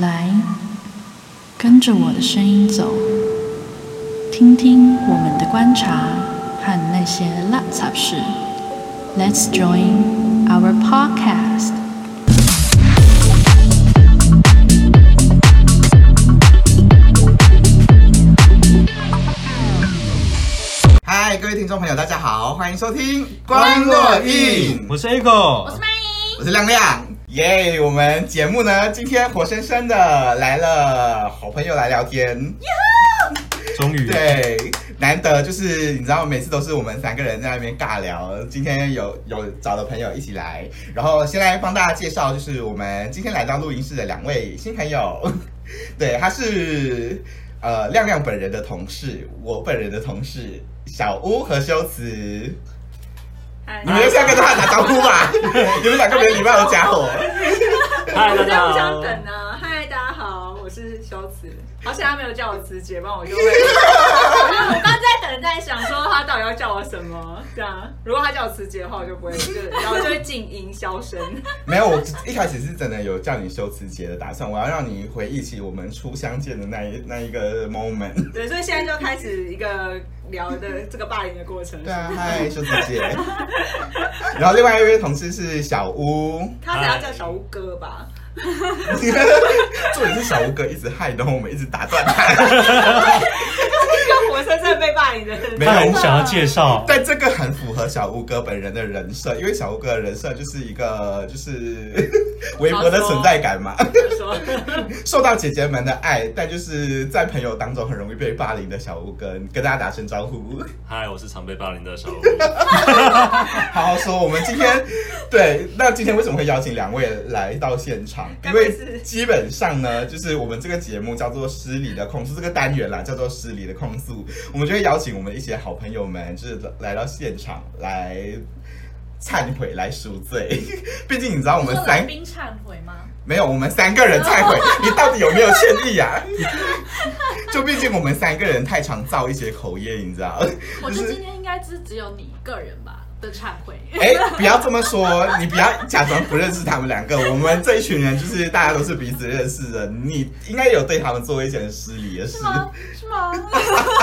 来，跟着我的声音走，听听我们的观察和那些垃圾事。Let's join our podcast. 嗨，各位听众朋友，大家好，欢迎收听关若印，我是 Echo，我是曼怡，我是亮亮，耶！我们节目呢，今天活生生的来了好朋友来聊天，终于对，难得就是你知道，每次都是我们三个人在那边尬聊，今天有有找了朋友一起来，然后先来帮大家介绍，就是我们今天来到录音室的两位新朋友，对，他是呃亮亮本人的同事，我本人的同事小屋和修辞。嗨你们就是要跟他打招呼吧？你们两个没有礼貌的家伙。嗨，大家我想好，等啊。嗨，大家好，我是修辞。好险他没有叫我慈姐，不然我就会。我刚刚在等，在想说他到底要叫我什么。这样，如果他叫我慈姐的话，我就不会，就然后就会静音消声。没有，我一开始是真的有叫你修辞节的打算，我要让你回忆起我们初相见的那一那一个 moment。对，所以现在就开始一个聊的这个霸凌的过程。对啊，嗨，修辞姐。然后另外一位同事是小屋，他只要叫小乌哥吧。重点是小吴哥一直害到我们，一直打断他。就活生生被霸凌的人。没有他很想要介绍，但这个很符合小吴哥本人的人设，因为小吴哥的人设就是一个就是 微博的存在感嘛。受到姐姐们的爱，但就是在朋友当中很容易被霸凌的小吴哥跟大家打声招呼，嗨，我是常被霸凌的小吴，好好说。我们今天对，那今天为什么会邀请两位来到现场？因为基本上呢，就是我们这个节目叫做“失礼的控诉”这个单元啦，叫做“失礼的控诉”，我们就会邀请我们一些好朋友们，就是来到现场来忏悔、来赎罪。毕竟你知道，我们三宾忏悔吗？没有，我们三个人忏悔，你到底有没有歉意啊？就毕竟我们三个人太常造一些口业，你知道？我觉得今天应该是只有你一个人吧的忏悔。哎，不要这么说，你不要假装不认识他们两个。我们这一群人就是大家都是彼此认识的，你应该有对他们做一些很失礼的事是，吗？是吗？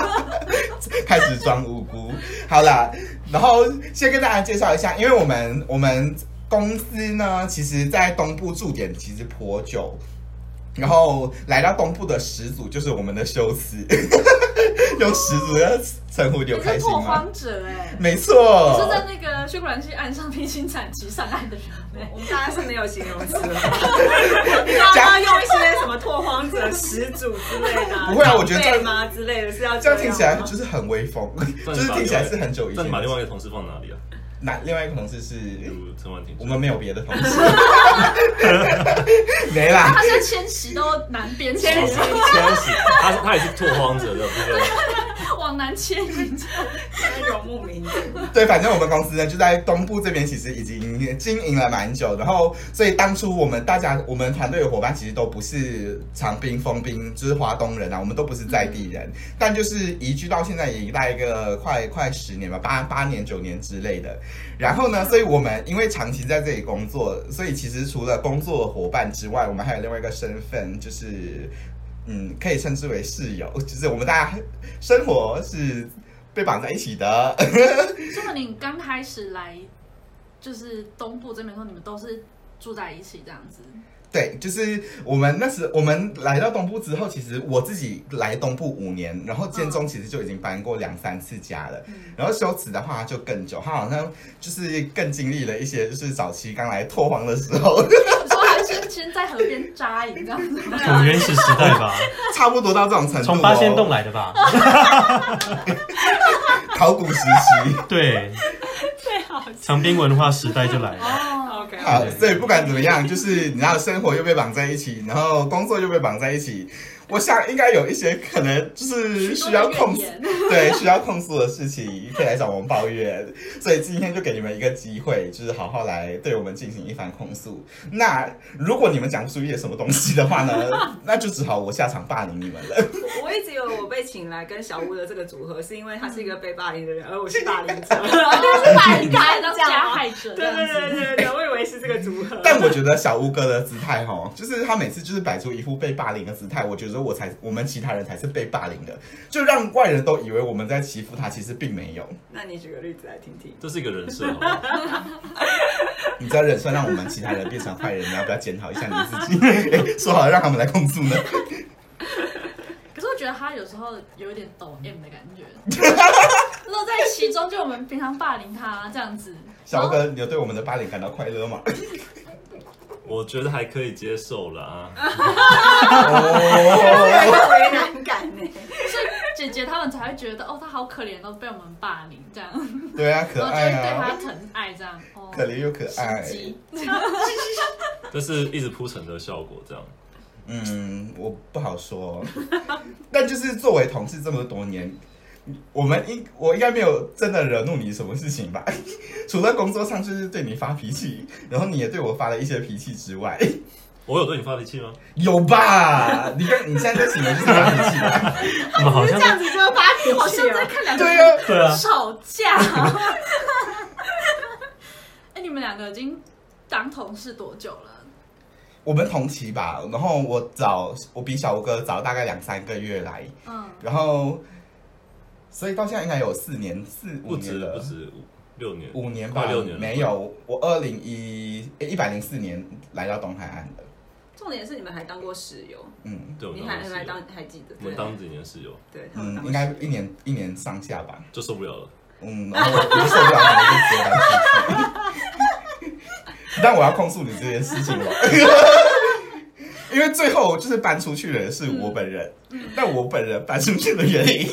开始装无辜。好啦，然后先跟大家介绍一下，因为我们我们公司呢，其实在东部驻点其实颇久。然后来到东部的始祖就是我们的修斯，用始祖的称呼你有你是拓开心吗？荒者哎、没错，是在那个血管系岸上披荆斩棘上岸的人。哎、我们大家是没有形容词。了，大家要用一些什么拓荒者始祖之类的、不会啊我觉得这样吗？之类的是要这样听起来就是很威风，就是听起来是很久以前那你把。另外一个同事放哪里啊？那另外一个同事是，如陈婉婷，我们没有别的同事，没啦。他。现在迁徙都南边迁徙，千玺，他是他也是拓荒者的部分，往南迁移。游牧民族？对，反正我们公司呢就在东部这边，其实已经经营了蛮久。然后，所以当初我们大家，我们团队的伙伴其实都不是长滨、丰滨，就是华东人啊，我们都不是在地人，但就是移居到现在也大概一个快快十年吧，八八年、九年之类的。然后呢，所以我们因为长期在这里工作，所以其实除了工作伙伴之外，我们还有另外一个身份，就是嗯，可以称之为室友，就是我们大家生活是被绑在一起的。这么你刚开始来就是东部这边的时候，你们都是住在一起这样子？对，就是我们那时我们来到东部之后，其实我自己来东部五年，然后建中其实就已经搬过两三次家了。然后修辞的话就更久，他好像就是更经历了一些，就是早期刚来拓荒的时候，先先在河边扎营这样子？从原始时代吧，差不多到这种程度、哦。从八仙洞来的吧？考古时期。对，最好长滨文化时代就来了，哦，OK，好，所以不管怎么样，就是你知道生活又被绑在一起，然后工作又被绑在一起。我想应该有一些可能就是需要控诉 对，需要控诉的事情，可以来找我们抱怨。所以今天就给你们一个机会，就是好好来对我们进行一番控诉。那如果你们讲不出一些什么东西的话呢，那就只好我下场霸凌你们了。我一直以为我被请来跟小屋的这个组合，是因为他是一个被霸凌的人，而我是霸凌者。是霸凌他当加害者对对。对对对，我以为为是这个组合。但我觉得小乌哥的姿态哈，就是他每次就是摆出一副被霸凌的姿态，我觉得我才我们其他人才是被霸凌的，就让外人都以为我们在欺负他，其实并没有。那你举个例子来听听。这是一个人设，好不好？你这人算让我们其他人变成坏人，你要不要检讨一下你自己？哎说好了让他们来控诉呢？可是我觉得他有时候有一点抖 M 的感觉，乐在其中。就我们平常霸凌他这样子，小吴哥，你有对我们的霸凌感到快乐吗？我觉得还可以接受啦。哦，为难感呢？所以姐姐他们才会觉得哦，他好可怜，都被我们霸凌这样，对啊，可然后就爱会对他啊，疼爱这样。哦，可怜又可爱。这是一直铺陈的效果，这样。嗯，我不好说，但就是作为同事这么多年，我们应我应该没有真的惹怒你什么事情吧？除了工作上就是对你发脾气，然后你也对我发了一些脾气之外，我有对你发脾气吗？有吧？你看你现在在形容就是发脾气吧？我们好像这样子就发脾气好像。在看两个对啊，对啊，吵架。哎，你们两个已经当同事多久了？我们同期吧，然后我早我比小吴哥早大概两三个月来，嗯，然后所以到现在应该有四年四五不止年了。不。止五六年，五年吧，快六年了没有，我二零一一百零四年来到东海岸的，重点是你们还当过室友，嗯。对，我你们当室友还还当还记得？我们当几年室友对，他们嗯，当应该一年一年上下吧，就受不了了。嗯，然后我我就受不了，我就直接搬出去。但我要控诉你这件事情了，因为最后就是搬出去的是我本人，但我本人搬出去的原因，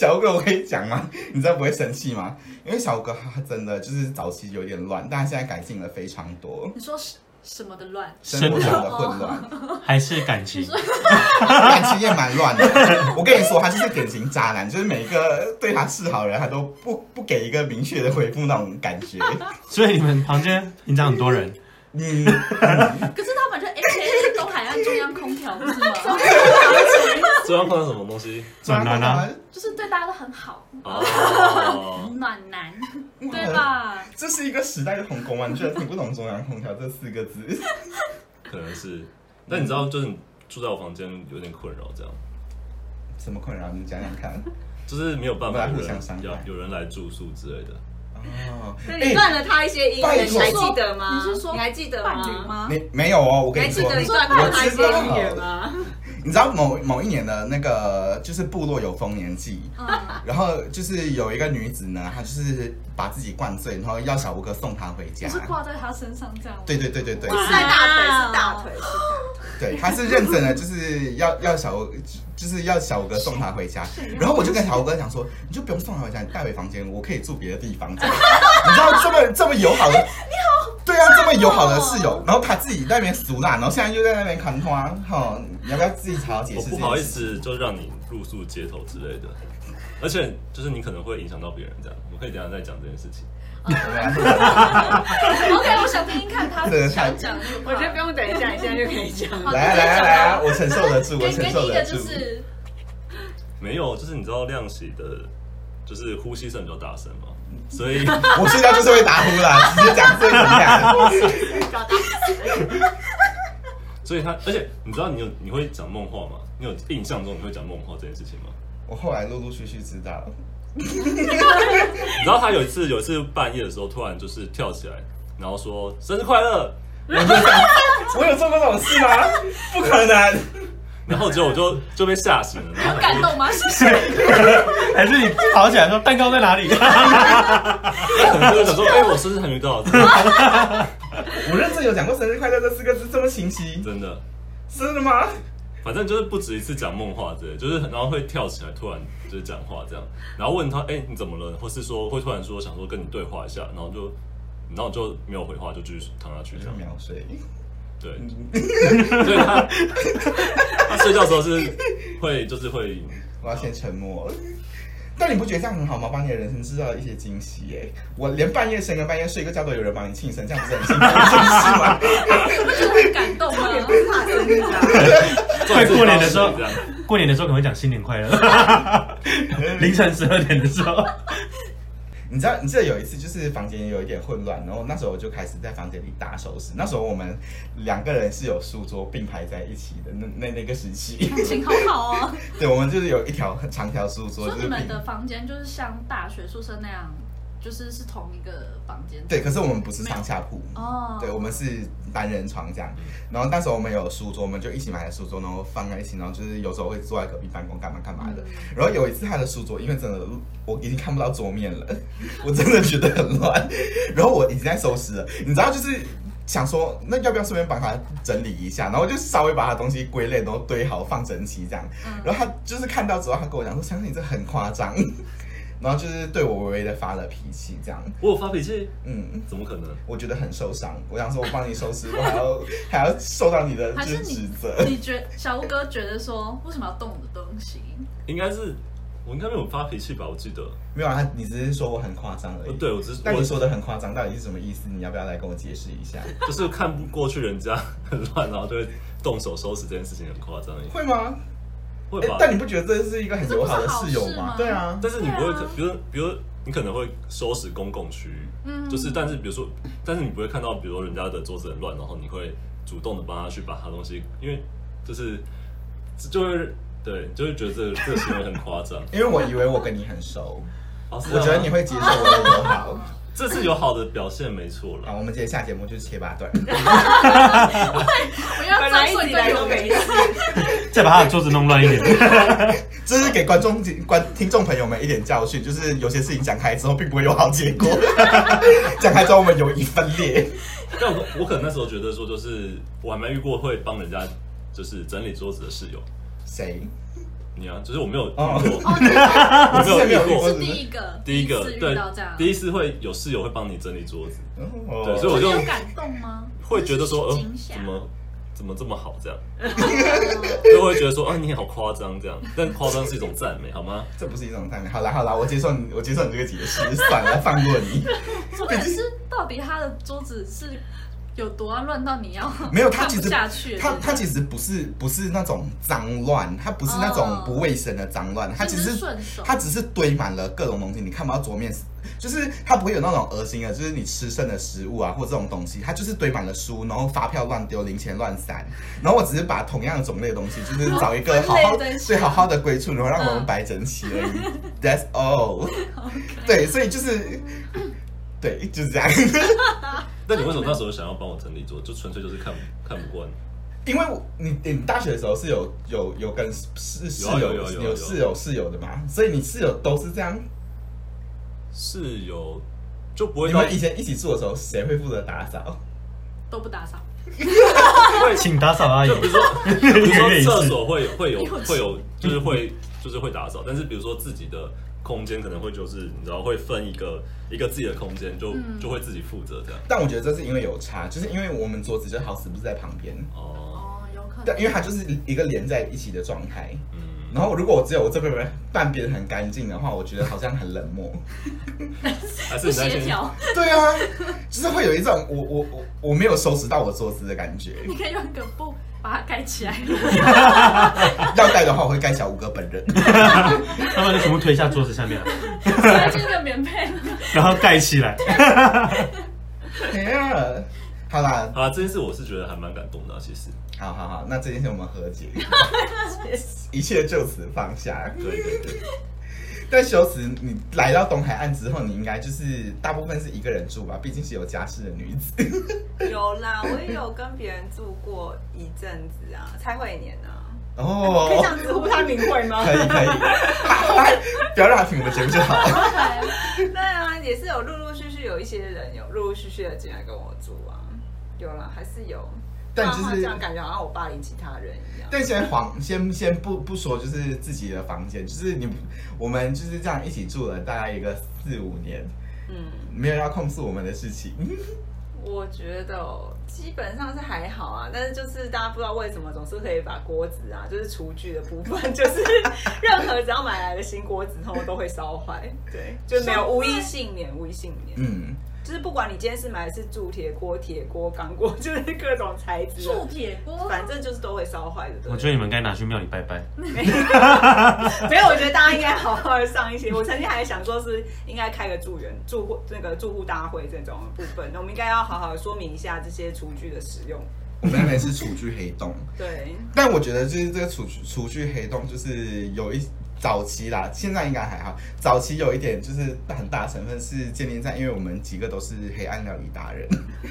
小哥我可以讲吗？你知道不会生气吗？因为小哥他真的就是早期有点乱，但他现在改进了非常多，你说是什么的乱？生活上的混乱。还是感情？感情也蛮乱的。我跟你说，他就是典型渣男，就是每一个对他示好的人，他都不不给一个明确的回复那种感觉。所以你们房间平常很多人，嗯，可是他们就 A K A 东海岸中央空调不是吗？中央放什么东西？暖男啊，就是对大家都很好，哦，暖男，对吧？这是一个时代的鸿沟啊！你居然听不懂“中央空调”这四个字？可能是。但你知道，就是你住在我房间有点困扰，这样什么困扰？你讲讲看。就是没有办法互有人相伤害要有人来住宿之类的。哦，那你断了他一些姻缘，你还记得吗？你是说你还记得伴侣吗？吗？你没有哦，我跟你说，还记得你断了他一些姻缘吗？你知道某某一年的那个就是部落有丰年祭，嗯，然后就是有一个女子呢，她就是把自己灌醉，然后要小吴哥送她回家。是挂在她身上这样吗？对对对对对，不是在大腿，是大腿，是大腿。对，她是认真的，就是要要小吴，就是要小吴哥送他回家。然后我就跟小吴哥讲说，你就不用送他回家，你带回房间，我可以住别的地方。这 样你知道这么这么友好的，你好，对啊，这么友好的室友，然后他自己在那边俗烂，然后现在又在那边扛花，哈，你要不要自己好好解释？我不好意，思，就让你露宿街头之类的，而且就是你可能会影响到别人，这样我可以等下再讲这件事情。OK，我想听听看他的那个 part。我觉得不用等一下，你现在就可以讲。好来啊来啊 来啊，我承受得住，我承受得住。是没有，就是你知道亮喜的，就是呼吸声比较大声嘛，所以 我睡觉就是会打呼啦，直接讲最怎么样？所以他，而且你知道你有你会讲梦话吗？你有印象中你会讲梦话这件事情吗？我后来陆陆续续知道，你知道他有一次有一次半夜的时候，突然就是跳起来，然后说生日快乐，我有做过这种事吗？不可能。然后结果我就就被吓醒了，然后有感动吗？是谁。还是你跑起来说蛋糕在哪里？可能就是想说，哎、我生日还没到，我认真有讲过生日快乐这四个字这么清晰，真的。真的吗？反正就是不止一次讲梦话之类，就是然后会跳起来突然就是讲话这样，然后问他，哎、你怎么了？或是说会突然说想说跟你对话一下，然后就然后就没有回话，就继续躺下去这样。秒睡。对，所以他他睡觉的时候是会就是会，我要先沉默。但你不觉得这样很好吗？把你的人生制造一些惊喜耶！我连半夜深更半夜睡个觉都有人帮你庆生，这样不是很幸福的一件事吗？不觉得很感动吗？怕生日啊！快过年的时候。过年的时候可能会讲新年快乐，凌晨十二点的时候，你知道，你记得有一次就是房间有一点混乱，然后那时候我就开始在房间里打收拾。那时候我们两个人是有书桌并排在一起的，那那那个时期，感情好好哦。对，我们就是有一条很长条书桌，所以就是你们的房间就是像大学宿舍那样，就是是同一个房间。对，可是我们不是上下铺，哦，对，我们是单人床这样。然后那时候我们有书桌，我们就一起买了书桌，然后放在一起，然后就是有时候会坐在隔壁办公，干嘛干嘛的。然后有一次他的书桌，因为真的我已经看不到桌面了，我真的觉得很乱。然后我已经在收拾了，你知道就是。想说，那要不要顺便帮他整理一下？然后就稍微把他东西归类，然后堆好放整齐这样。然后他就是看到之后，他跟我讲说：“相信你这很夸张。” 然后就是对我微微的发了脾气，这样。我有发脾气？嗯，怎么可能？我觉得很受伤。我想说，我帮你收拾，我还要 还要受到你的就是指责。你觉小吴哥觉得说，为什么要动我的东西？应该是我应该没有发脾气吧？我记得，没有啊，你只是说我很夸张而已。呃对我只是我但你说的很夸张，到底是什么意思？你要不要来跟我解释一下？就是看不过去人家很乱，然后就会动手收拾这件事情很夸张而已，会吗？会吧？哎但你不觉得这是一个很友好的室友吗？吗对啊，但是你不会比如比如你可能会收拾公共区域，嗯就是但是比如说，但是你不会看到，比如说人家的桌子很乱，然后你会主动的帮他去把他东西，因为就是就会对，就会觉得这个这个行为很夸张。因为我以为我跟你很熟，我觉得你会接受我的友好。这次有好的表现，没错好，了。我们今天下节目就是切八段。我要本来再做一个一直以来都没事，再把他的桌子弄乱一点。这是给观众、观听众朋友们一点教训，就是有些事情讲开之后，并不会有好结果。讲开之后，我们友谊分裂。但我我可能那时候觉得说，就是我还没遇过会帮人家就是整理桌子的室友。谁？你啊，就是我没有遇哦。过，哦，我没有遇过。是第一个，第一个对这样，第一次会有室友会帮你整理桌子，哦。对所以我就感动吗？会觉得说，呃怎么怎么这么好这样，就会觉得说，啊，你好夸张这样，但夸张是一种赞美，好吗？这不是一种赞美。好啦好啦，我接受你，我接受你这个解释，算了，放过你。重点是到底他的桌子是有多要乱到你要没有，他其实下去，他他其实不是不是那种脏乱，他不是那种不卫生的脏乱，他就只只是是顺手他只是堆满了各种东西，你看不到桌面，就是它不会有那种恶心的，就是你吃剩的食物啊或这种东西，它就是堆满了书，然后发票乱丢，零钱乱散，然后我只是把同样的种类的东西，就是 找一个好好分类整齐对好好的归处，然后让我们摆整齐而已。That's all。对，所以就是对，就是这样。那你为什么那时候想要帮我整理桌？就纯粹就是看看不惯。因为我你你大学的时候是有有有跟室室友有啊有有有有室友室友的嘛，所以你室友都是这样。室友就不会到你们以前一起住的时候，谁会负责打扫？都不打扫，请打扫阿姨就。比如说，比如说厕所会会有会有，就是会就是会打扫，但是比如说自己的空间可能会就是你知道会分一个一个自己的空间，就就会自己负责这样。但我觉得这是因为有差，就是因为我们桌子就好死不是在旁边，哦，哦，有可能，对，因为它就是一个连在一起的状态。嗯，然后如果我只有我这边半边很干净的话，我觉得好像很冷漠。不 还是你在先协调，对啊，就是会有一种我我我我没有收拾到我桌子的感觉。你可以用一个布把它盖起来，要盖的话，我会盖小五哥本人。要不然就全部推下桌子下面，塞进个棉被，然后盖起来。哎呀，好啦，好啦，这件事我是觉得还蛮感动的啊、其实。好好好，那这件事我们和解，一切就此放下。对对对，但修辞，你来到东海岸之后，你应该就是大部分是一个人住吧？毕竟是有家室的女子。有啦，我也有跟别人住过一阵子啊，蔡慧年啊，哦可以这样直呼他名讳吗？可以可以，来不要让他听我们节目就好。对啊，也是有陆陆续续有一些人有陆陆续续的进来跟我住啊，有啦，还是有。但就是这样感觉好像我霸凌其他人一样。但先黄先先不不说，就是自己的房间，就是你我们就是这样一起住了大概一个四五年，嗯，没有要控诉我们的事情。我觉得哦基本上是还好啊，但是就是大家不知道为什么总是可以把锅子啊，就是厨具的部分，就是任何只要买来的新锅子，通通都会烧坏，对，就没有无一幸免，无一幸免。嗯，就是不管你今天是买的是铸铁锅、铁锅、钢锅，就是各种材质的，铸铁锅，反正就是都会烧坏的。对我觉得你们该拿去庙里拜拜。没有，我觉得大家应该好好的上一些。我曾经还想说是应该开个住员住户那个住户大会这种部分，那我们应该要好好的说明一下这些厨具的使用。我们那边是厨具黑洞，对，但我觉得就是这个厨厨具黑洞，就是有一早期啦，现在应该还好。早期有一点就是很大成分是建立在，因为我们几个都是黑暗料理达人，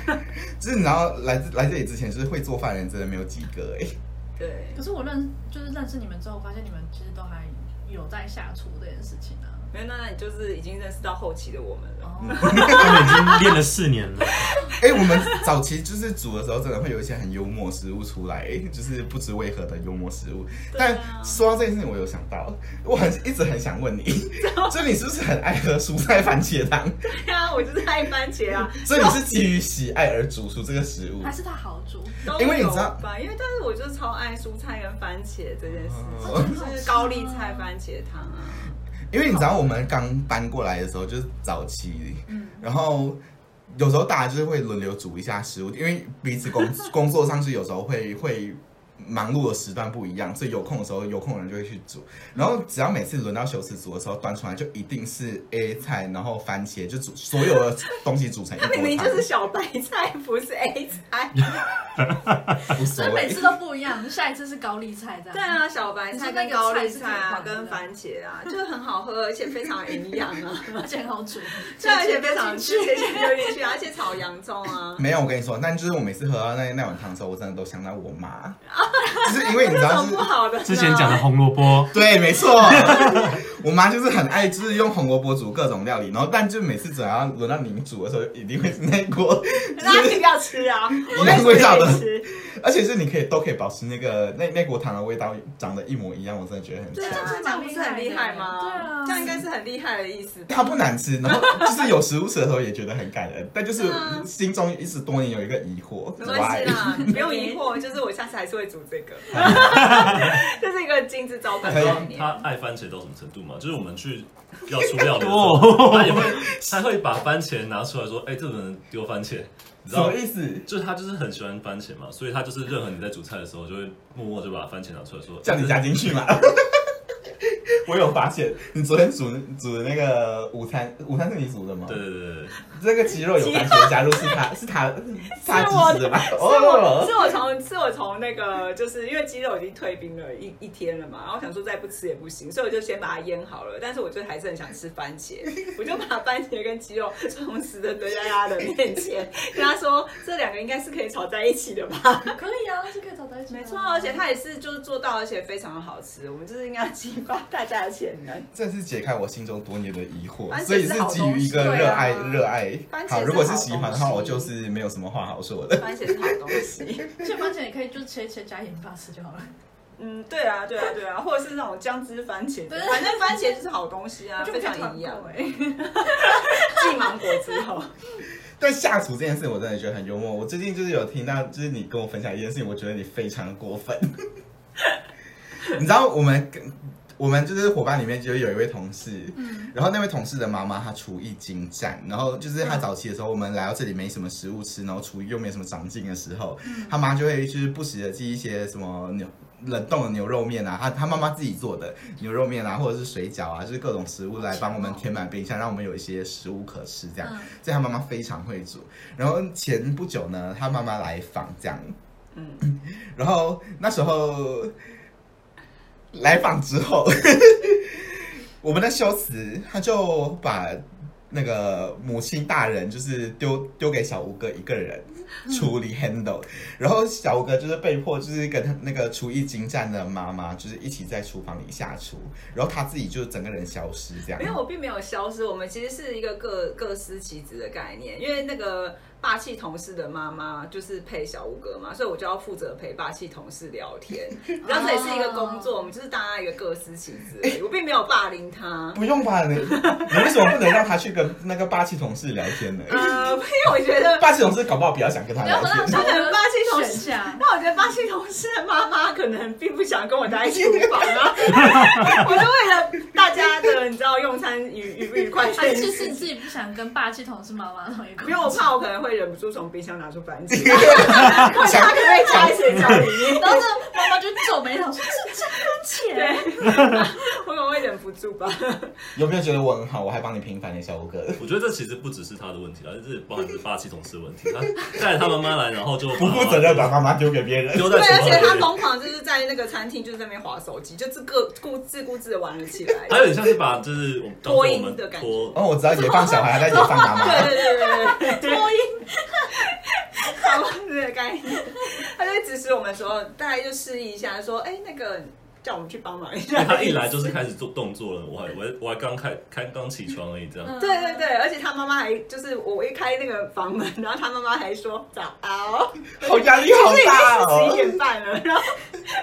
就是你知道来自来这里之前，就是会做饭的人真的没有几个哎、对，可是我认就是认识你们之后，发现你们其实都还有在下厨这件事情啊。没有，那那你就是已经认识到后期的我们了。哦，他们已经练了四年了，哎、我们早期就是煮的时候，真的会有一些很幽默食物出来，就是不知为何的幽默食物。但说到这件事情，我有想到，我很一直很想问你，就你是不是很爱喝蔬菜番茄汤？对啊，我就是爱番茄啊，所以你是基于喜爱而煮出这个食物还？是它好煮？都因为你知道有吧？因为但是我就是超爱蔬菜跟番茄这件事哦，就是高丽菜番茄汤啊。因为你知道我们刚搬过来的时候就是早期，然后有时候大家就是会轮流煮一下食物，因为彼此工 工作上是有时候会会忙碌的时段不一样，所以有空的时候有空的人就会去煮。然后只要每次轮到修辞煮的时候，端出来就一定是 A 菜，然后番茄，就煮所有的东西煮成一它锅汤明明就是，小白菜，不是 A 菜。无所以每次。都不一样，下一次是高丽菜这样。对，啊，小白菜跟高丽菜啊，跟番茄啊，就是很好喝，而且非常营养 啊。而且很好煮，对，而且非常直接直接丢进去，而且炒洋葱啊。没有，我跟你说，但就是我每次喝到那那碗汤的时候，我真的都想到我妈，就是因为你知道是？之前讲的红萝卜，对，没错，我妈就是很爱，就是用红萝卜煮各种料理，然后但就每次只要轮到你们煮的时候，一定会是那一锅，大家一定要吃啊！一样味道的我也是可以吃而且是你可以都可以保持那个那那锅汤的味道长得一模一样，我真的觉得很对这样不是很厉害吗？对啊这样应该是很厉害的意思。它不难吃，然后就是有食物吃的时候也觉得很感人，但就是心中一直多年有一个疑惑，没关系啦不用疑惑，就是我下次还是会煮这个，这是一个金字招牌概念。他爱番茄到什么程度嘛？就是我们去要出料理的时 哦候，他也会他会把番茄拿出来说：“哎、这个人丢番茄。”你知道什么？意思？就是他就是很喜欢番茄嘛，所以他就是任何你在煮菜的时候，就会默默就把番茄拿出来说：“叫你加进去嘛。我有发现，你昨天煮煮的那个午餐，午餐是你煮的吗？对对对对，这个鸡肉有番茄加入是他是他 他是我支持的吧？是我哦，是我从是我从那个就是因为鸡肉已经退冰了一一天了嘛，然后想说再不吃也不行，所以我就先把它腌好了。但是我就还是很想吃番茄，我就把番茄跟鸡肉同时的堆在他的面前，跟他说这两个应该是可以炒在一起的吧？可以啊，是可以炒在一起啊。没错，而且它也是就是做到，而且非常好吃。我们就是应该激发大家的潜能。这是解开我心中多年的疑惑，所以是基于一个热爱热爱番。茄好，如果是喜欢的话，我就是没有什么话好说的。番茄是好东西。而且番茄也可以就切切加盐巴吃就好了。嗯，对啊，对啊，对啊，或者是那种姜汁番茄，对反正番茄就是好东西啊，就非常营养。哎，继芒果之后，但下厨这件事，我真的觉得很幽默。我最近就是有听到，就是你跟我分享一件事情，我觉得你非常过分。你知道我们跟我们就是伙伴里面就有一位同事，嗯然后那位同事的妈妈她厨艺精湛，然后就是她早期的时候，我们来到这里没什么食物吃，然后厨艺又没什么长进的时候，她妈就会就是不时的寄一些什么牛。冷冻的牛肉面啊，她她妈妈自己做的牛肉面啊，或者是水饺啊，就是各种食物来帮我们填满冰箱，让我们有一些食物可吃。这样，嗯所以她妈妈非常会煮。然后前不久呢，她妈妈来访，这样，嗯，然后那时候来访之后，我们的修辞他就把那个母亲大人就是丢丢给小吴哥一个人处理 handle，、然后小吴哥就是被迫就是跟他那个厨艺精湛的妈妈就是一起在厨房里下厨，然后他自己就整个人消失这样因。为我并没有消失，我们其实是一个各各司其职的概念。因为那个霸气同事的妈妈就是配小吴哥嘛，所以我就要负责陪霸气同事聊天。然后这也是一个工作，我们就是大家一个各司其职。我并没有霸凌他。不用霸凌你为什么不能让他去跟那个霸气同事聊天呢？呃，因为我觉得霸气同事搞不好比较想跟他聊不让天。小可能霸气同事。那我觉得霸气同事的妈妈可能并不想跟我待在厨 房啊，我就为了大家的你知道用餐愉愉愉快这还是是你自己不想跟霸气同事妈妈同一个？因为我怕我可能会忍不住从冰箱拿出番茄，问他可不可以加在水饺里面。然后这妈妈就皱眉头说：“这这番茄。对，我可能会忍不住吧。有没有觉得我很好？我还帮你平反了小吴哥。我觉得这其实不只是他的问题啊，这包含是霸气同事的问题。他 带着他妈妈来，然后就不负责任把妈妈丢给别人。对，丢在对而且他疯狂就是在那个餐厅就是在那边划手机，就自个顾自顾自的玩了起来。还有点像是把就是我们当做播我们音的感觉拖哦，我知道野放小孩，还在野放 妈妈。对对对对对对，脱音，差不多这个概念。他就会指使我们说，大概就示意一下，说，哎，那个叫我们去帮忙一下。他一来就是开始做动作了，我还我还我还刚开开刚起床而已，这样。嗯对对对，而且他妈妈还就是我一开那个房门，然后他妈妈还说早哦，好压力好大其实已经十一哦。点半了，然后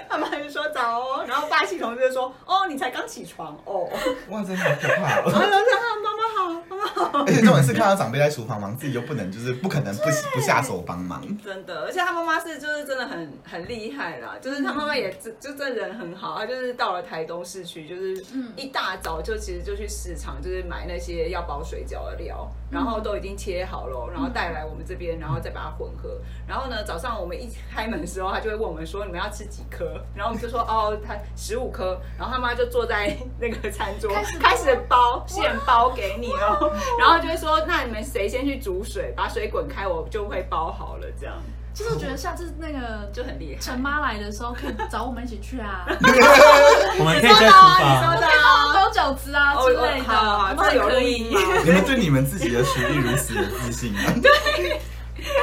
他妈就说早哦，然后霸气同志就说哦你才刚起床哦，哇，真的好可怕然后哦！就说啊妈妈好妈妈好，而且重点是看到长辈在厨房忙，自己又不能，就是不可能不不下手帮忙。真的，而且他妈妈是就是真的很很厉害啦，就是他妈妈也就就这人很好，他就是到了台东市区，就是一大早就其实就去市场，就是买那些要包水饺的料，然后都已经切好了，然后带来我们这边，然后再把它混合。然后呢，早上我们一开门的时候，他就会问我们说你们要吃几颗，然后我们就说哦，他十五颗，然后他妈就坐在那个餐桌开始包开始包现包给你哦，然后就会说那你们谁先去煮水，把水滚开，我就会包好了这样。其实我觉得下次那个就很厉害。陈妈来的时候，可以找我们一起去啊，我们可以在厨你房说，的啊，包饺子啊之类的，好好好我们很可以。你们对你们自己的厨艺如此有自信吗？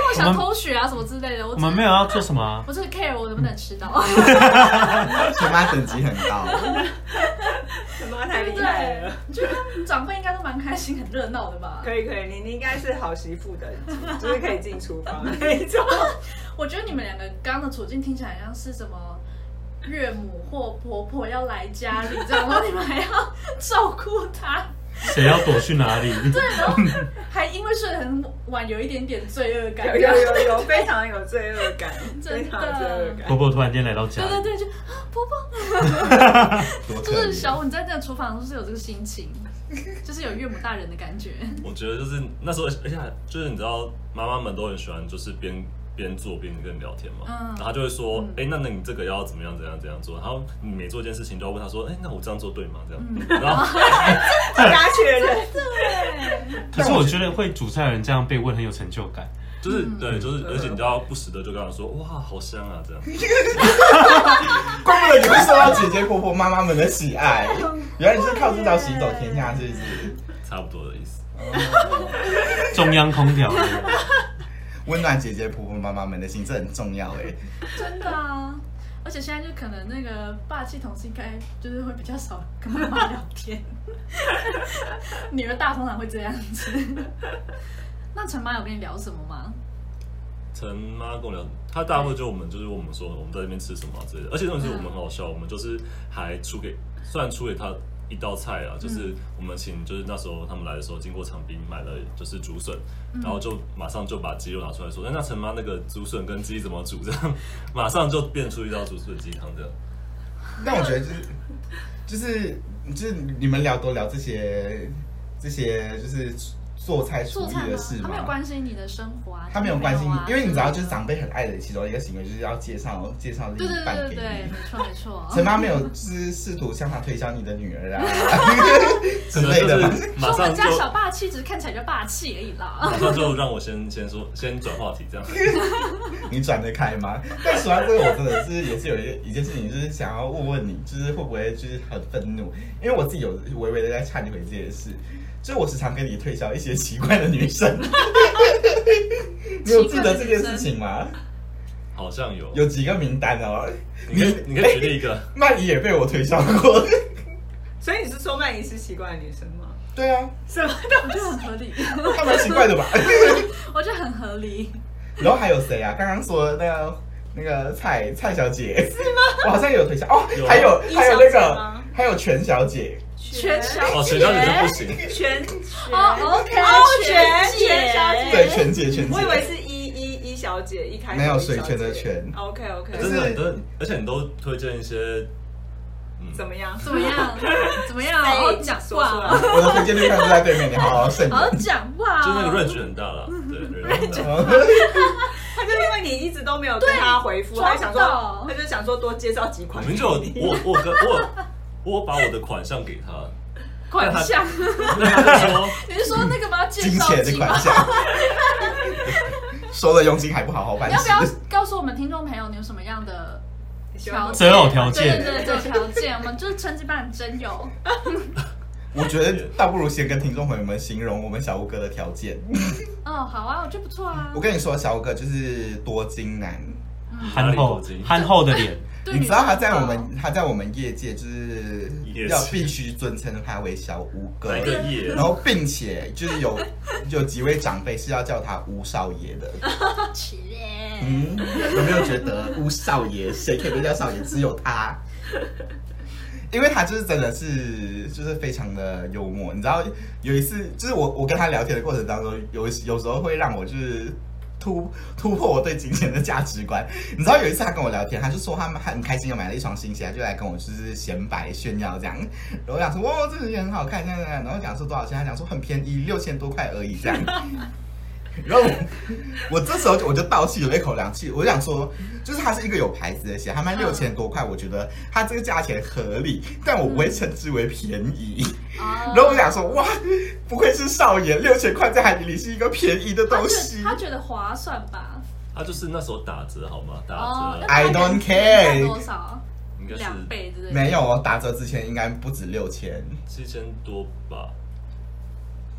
我想偷学啊什么之类的，我们没有要做什么啊，我就是 care 我能不能吃到，全妈等级很高。什么太厉害了。对？觉得长辈应该都蛮开心、很热闹的吧？可以可以，你你应该是好媳妇的，就是可以进厨房的那一种。我觉得你们两个刚刚的处境听起来像是什么岳母或婆婆要来家里这样，然后你们还要照顾她，谁要躲去哪里？对，然后还因为睡得很晚有一点点罪恶感。有有有有，非常有罪恶感，真的非常有罪恶感。婆婆突然间来到家，对对对，就啊婆婆，就是小五你在这个厨房是不是有这个心情，就是有岳母大人的感觉。我觉得就是那时候，而且就是你知道，妈妈们都很喜欢就是边边做边跟你聊天嘛，嗯然后她就会说，哎、那那你这个要怎么样怎样怎样做？然后你每做一件事情都要问他说，哎、那我这样做对吗？这样，嗯然后 大家确认，可是我觉得会煮菜的人这样被问很有成就感。就是嗯对，就是而且你就要不时的就跟他说，哇，好香啊，这样。怪不得你会受到姐姐、婆婆、妈妈们的喜爱。原来你是靠这招行走天下，是不是？差不多的意思。中央空调，温暖姐姐、婆婆、妈妈们的心，这很重要哎。真的啊！而且现在就可能那个霸气同事应该就是会比较少跟妈妈聊天，女儿大通常会这样子。那陈妈有跟你聊什么吗？陈妈跟我聊，她大部分就我们就是问我们说我们在那边吃什么啊之类的，而且重点是我们很好笑，我们就是还出给，虽然出给她一道菜啊，就是我们请就是那时候他们来的时候经过长滨买了就是竹笋，然后就马上就把鸡肉拿出来说，那那陈妈那个竹笋跟鸡怎么煮？这样马上就变出一道竹笋鸡汤这样。但我觉得就是就是就是你们聊多聊这些这些就是做菜厨艺的事？他没有吗？关心你的生活啊，他没有关心啊你，因为你知道，就是长辈很爱的其中一个行为，就是要介绍介绍另对对一半给对对对，你。没错没错。陈妈没有就是试图向他推销你的女儿啊 之类的吗？就是马说上就人家小霸气，只是看起来就霸气而已啦。马上就让我先先说先转话题这样。你转得开吗？但说到这个，我真的是也是有一个一件事情，就是想要问问你，就是会不会就是很愤怒？因为我自己有微微的在忏悔这件事，就是我时常跟你推销一些奇怪的女生。你有记得这件事情吗？好像有，有几个名单哦。你可以你可以举例一个，曼怡也被我推销过，所以你是说曼怡是奇怪的女生吗？对啊，什么都觉得很合理，他蛮奇怪的吧？我觉得很合理。然后还有谁啊？刚刚说的那个那个蔡蔡小姐是吗？我好像有推销哦还有易还有那个还有全小姐，全小哦，全小姐就不行，全哦，OK，哦全姐全小姐对，全姐全姐，我以为是一一一小姐，一开始没有水泉的泉 OK OK，真的你都，而且你都推荐一些，嗯，怎么样？怎么样？怎么样？哎好好讲话，我的推荐对象就在对面，你好好慎好好。讲话。就那个 range 很大了，对，range 就因为你一直都没有跟他回复，他就想说，他就想说多介绍几款。我们就有我我跟我我把我的款项给他，款项，那他就说 你是说那个吗？介金绍钱的款？项，收了佣金还不好好办你要不要。告诉我们听众朋友，你有什么样的条件？择偶条件对对对对，条件，我们就是趁机帮你真有。我觉得倒不如先跟听众朋友们形容我们小吴哥的条件。哦，好啊，我觉得不错啊我。跟你说，小吴哥就是多金男，憨厚憨厚的脸，对你知道他在我们他在我们业界就是要必须尊称他为小吴哥然，后并且就是有 有几位长辈是要叫他吴少爷的。嗯，有没有觉得吴少爷谁可以被叫少爷？只有他。因为他就是真的是就是非常的幽默，你知道有一次就是我我跟他聊天的过程当中，有有时候会让我就是突突破我对金钱的价值观。你知道有一次他跟我聊天，他就说他们很开心又买了一双新鞋，就来跟我就是显摆炫耀这样。然后我讲说哇这个鞋很好看，这样这样，然后讲说多少钱，他讲说很便宜，六千多块而已这样。然后我我这时候就我就倒吸了一口凉气，我就想说，就是它是一个有牌子的鞋，它卖六千多块，我觉得它这个价钱合理，但我不会称之为便宜。哦然后我想说，哇，不愧是少爷，六千块在海底里是一个便宜的东西。他觉得划算吧？他就是那时候打折好吗？打哦折，I don't care 多少？应该是两倍之类的。没有哦，打折之前应该不止六千，七千多吧，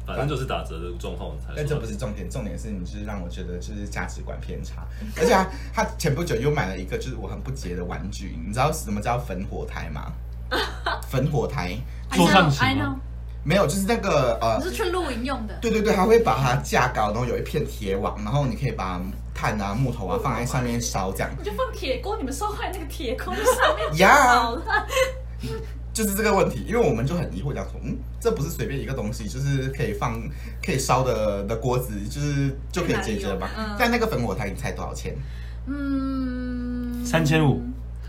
反正就是打折的状况才说。但这不是重点，重点是你就是让我觉得就是价值观偏差，而且他他前不久又买了一个就是我很不解的玩具，你知道什么叫焚火台吗？焚火台桌上 I 吗 know，没有，就是那个呃你，是去露营用的。对对对，它会把它架高，然后有一片铁网，然后你可以把炭啊、木头啊放在上面烧，这样你就放铁锅，你们烧坏那个铁锅在上面呀好了。就是这个问题。因为我们就很疑惑，讲说，嗯，这不是随便一个东西，就是可以放、可以烧的的锅子，就是就可以解决了吧？嗯但那个焚火台，你猜多少钱？嗯，3500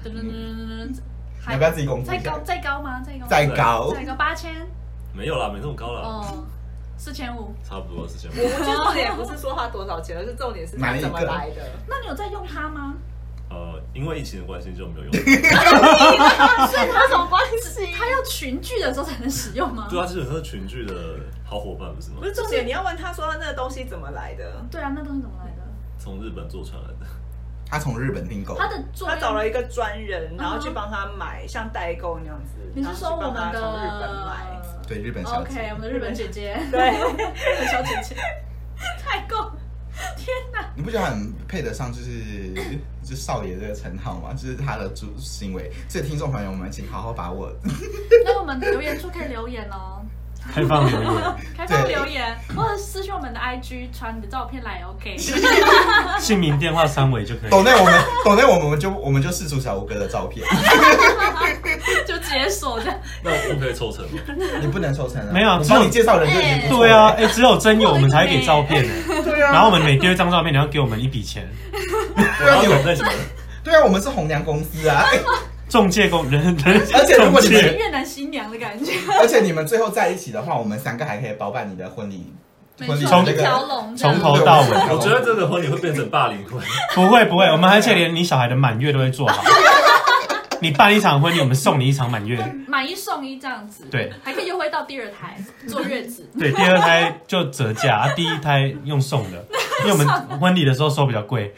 噔噔噔噔噔你要不要自己公布再高？再高吗？再高？再高，再高八千没有啦，没那么高了，哦，四千五。差不多四千五。我觉得重点不是说它多少钱，而是重点是它怎么来的。那你有在用它吗？呃，因为疫情的关系就没有用。所以它什么关系？他要群聚的时候才能使用吗？对啊，基本上是群聚的好伙伴，不是吗不？是重点，你要问他说那个东西怎么来的。对啊，那东西怎么来的？从日本做传来的。他从日本订购，他的他找了一个专人，然后去帮他买，像代购那样子。你是说我们从日本买？对日本小姐 OK，我们的日本姐姐，对，日本小姐姐，代购，天哪！你不觉得很配得上就是 就是少爷这个称号吗？就是他的主行为，所以听众朋友们，请好好把握。那我们留言处可以留言哦，开放留言，开放留言，或者私信我们的 IG 传你的照片来，OK。姓名、电话三围就可以。抖内我们抖内我们我们就我们就试出小吴哥的照片，就解锁这样。那我可以抽成吗？你不能抽成啊，没有啊我帮你介绍人就已经不错了对啊，哎、只有真有我们才会给照片呢。对啊，然后我们每丢一张照片，你要给我们一笔钱。对啊，我你要等那什么？对啊，我们是红娘公司啊，中介工人人，而且如果你们中介越南新娘的感觉，而且你们最后在一起的话，我们三个还可以包办你的婚礼，没婚礼错，的那一条个。龙这样从头到尾我觉得这个婚礼会变成霸凌婚。不会不会，我们而且连你小孩的满月都会做好。你办一场婚礼，我们送你一场满月。买一送一这样子，对，还可以优惠到第二胎坐月子。对，第二胎就折价，啊第一胎用送的，因为我们 婚礼的时候收比较贵。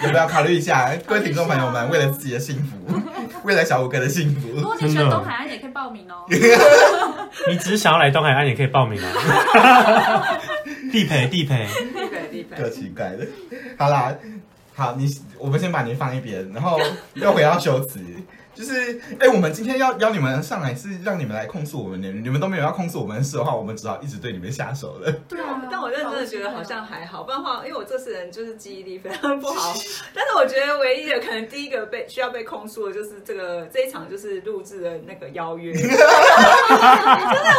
要不要考虑一下，各位听众朋友们，为了自己的幸福，为了小五哥的幸福，如果你选东海岸，也可以报名哦。你只是想要来东海岸，也可以报名啊。地 陪地陪，地陪地陪够奇怪的。好啦，好，你我们先把你放一边，然后又回到修辞。就是，哎、我们今天要邀你们上来，是让你们来控诉我们的，你们都没有要控诉我们的事的话，我们只好一直对你们下手了。对啊，但我认真的觉得好像还好，不然的话，因为我这次人就是记忆力非常不好。但是我觉得唯一的可能第一个被需要被控诉的就是这个这一场就是录制的那个邀约，真的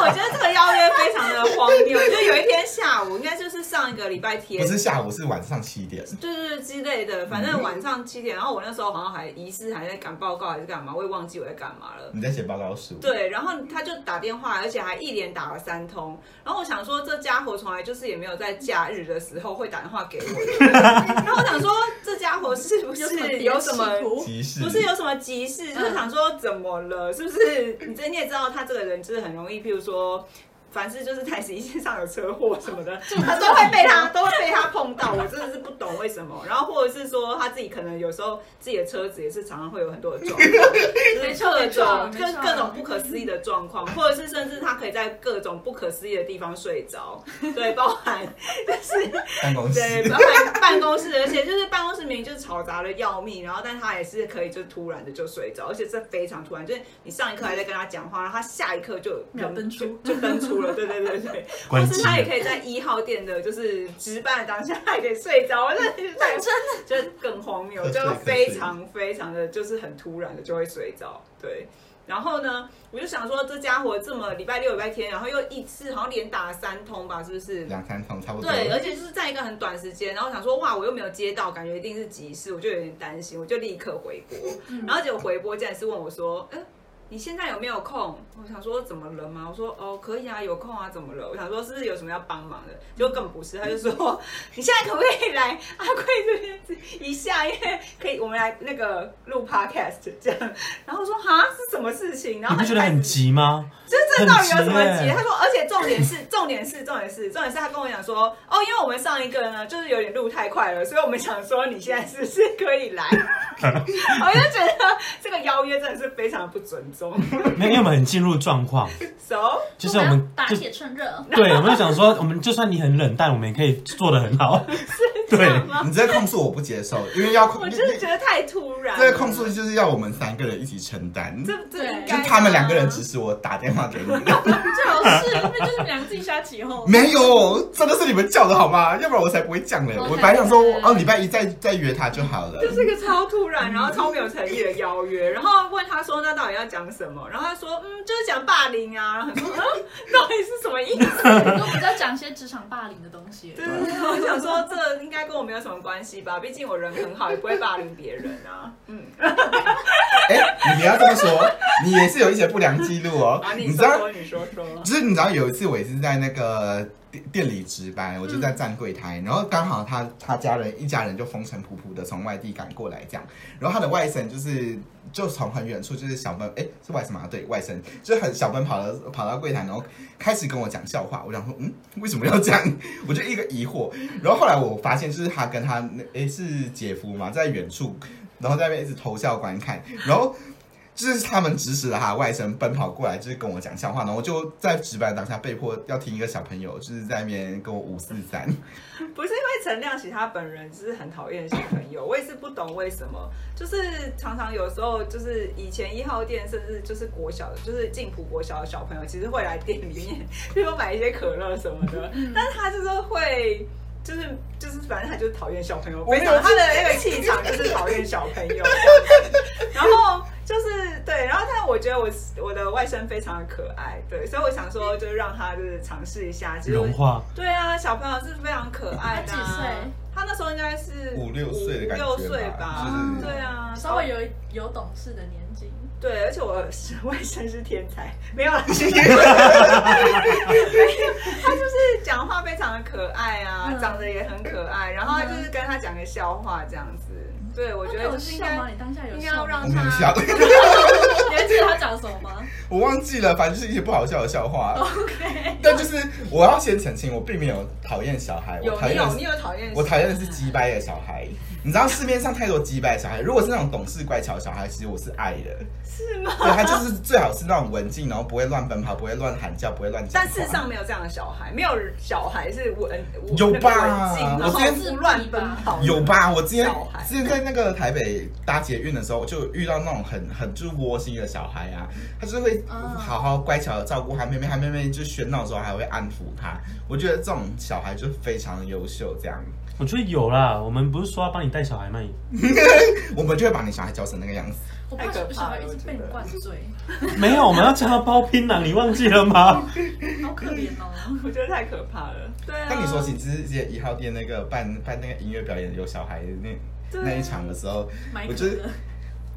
我觉得这个邀约非常的荒谬。就有一天下午，应该就是上一个礼拜天不，是下午，是晚上七点。对对对之类的，反正晚上七点，然后我那时候好像还疑似还在赶报告还是干嘛，我也忘记我在干嘛了。你在写报告书？对，然后他就打电话，而且还一连打了三通。然后我想说，这家伙从来就是也没有在假日的时候会打电话给我。然后我想说，这家伙是不是有什么？急事不是有什么急事，就是想说怎么了？是不是？你这你也知道，他这个人就是很容易，譬如说。凡是就是台十一线上有车祸什么的，他都会被他都会被他碰到，我真的是不懂为什么。然后或者是说他自己可能有时候自己的车子也是常常会有很多的状况，就是各种各各种不可思议的状况，或者是甚至他可以在各种不可思议的地方睡着，对，包含就是 办公室。对，包含办公室，而且就是办公室明明就是嘈杂的要命，然后但他也是可以就突然的就睡着，而且这非常突然，就是你上一刻还在跟他讲话，然后他下一刻就秒登出就就登出了，对对对对，或是他也可以在一号店的就是值班的当下他也可以睡着，我真的太真的就是更荒谬，就非常非常的就是很突然的就会睡着，对。然后呢，我就想说，这家伙这么礼拜六、礼拜天，然后又一次好像连打了三通吧，是不是？两三通差不多。对，而且就是在一个很短时间，然后想说哇，我又没有接到，感觉一定是急事，我就有点担心，我就立刻回拨，然后结果回拨竟然是问我说，哎、你现在有没有空？我想说怎么了吗？我说哦，可以啊，有空啊，怎么了？我想说是不是有什么要帮忙的？结果根本不是，他就说 你现在可不可以来阿贵这边一下，因为可以我们来那个录 podcast 这样。然后说哈是什么事情？然后他觉得很急吗？就是这到底有什么急？他说，而且重点是，重点是，重点是，重点是他跟我讲说，哦，因为我们上一个呢，就是有点录太快了，所以我们想说你现在是不是可以来？我就觉得这个邀约真的是非常不尊重。没有，因为我们很进入状况，So，就是我们打就铁趁热，对，我们就想说，我们就算你很冷淡，我们也可以做的很好。对，你这个控诉我不接受，因为要控我就是觉得太突然了。这个控诉就是要我们三个人一起承担，这这对就应该他们两个人指使我打电话给你。最好是，因为就是你们两个自己瞎起哄。没有，真的是你们叫的好吗？要不然我才不会这样嘞。我本来想说，哦，礼拜一再再约他就好了。就是一个超突然，然后超没有诚意的邀约，然后问他说那到底要讲什么，然后他说嗯就是讲霸凌啊，然后很说嗯到底是什么意思？我都比较讲一些职场霸凌的东西。对对对，我想说这应该跟我没有什么关系吧，毕竟我人很好，也不会霸凌别人啊。嗯，哎，你不要这么说，你也是有一些不良记录哦 啊，。你说，你说说。就是你知道有一次我也是在那个店店里值班，我就在站柜台，然后刚好他他家人一家人就风尘仆仆的从外地赶过来这样，然后他的外甥就是就从很远处就是小奔，哎是外甥吗？对外甥，就是很小奔跑到跑到柜台，然后开始跟我讲笑话，我想说嗯为什么要这样？我就一个疑惑，然后后来我发现就是他跟他那哎是姐夫嘛，在远处，然后在那边一直偷笑观看，然后。就是他们指使了他外甥奔跑过来，就是跟我讲笑话，然后我就在值班当下被迫要听一个小朋友就是在那边跟我五四三，不是因为陈亮喜他本人就是很讨厌小朋友，我也是不懂为什么，就是常常有时候就是以前一号店，甚至就是国小的，就是进普国小的小朋友，其实会来店里面，比如说买一些可乐什么的，但是他就是会。就是就是，反正他就是讨厌小朋友，我没有非常他的那个气场就是讨厌小朋友。然后就是对，然后但我觉得我我的外甥非常的可爱，对，所以我想说就是让他就是尝试一下，就是融化。对啊，小朋友是非常可爱的、啊。他几岁？他那时候应该是五六岁的感觉五六岁吧。就是对啊，稍微有有懂事的年纪。对，而且我是外甥是天才，没有啦，他就是讲话非常的可爱啊，嗯长得也很可爱，然后他就是跟他讲个笑话这样子。对，我觉得是应该？你当下有应该？要让我没有笑 你还记得他讲什么吗我忘记了，反正就是一些不好笑的笑话。？OK，但就是我要先澄清，我并没有讨厌小孩，我讨厌的是有讨厌？我讨厌的是鸡掰的小孩。你知道市面上太多击败小孩，如果是那种懂事乖巧的小孩，其实我是爱的。是吗？对他就是最好是那种文静，然后不会乱奔跑，不会乱喊叫，不会乱讲。但事实上没有这样的小孩，没有小孩是文有吧文静然后我之前不乱奔跑。有吧？我之前之前在那个台北搭捷运的时候，就遇到那种很很就是窝心的小孩啊，他就是会嗯好好乖巧的照顾他妹妹，他妹妹就喧闹的时候还会安抚他。我觉得这种小孩就非常的优秀，这样我觉得有啦，我们不是说要帮你带小孩吗？我们就会把你小孩教成那个样子。我怕小孩一直被你灌醉，没有，我们要教他包槟榔，你忘记了吗？好可怜哦。我觉得太可怕了。对啊。那你说起之前一号店那个办办那个音乐表演有小孩的那那一场的时候，我觉得乐，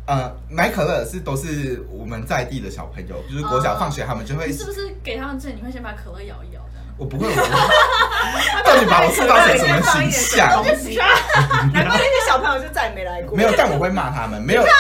呃买可乐是都是我们在地的小朋友，就是国小哦放学他们就会你是不是给他们之前你会先把可乐摇一摇这样？我不会，我 到底把我塑造成什么形象？难怪那些小朋友就再也没来过。没有，但我会骂他们。没有，你骂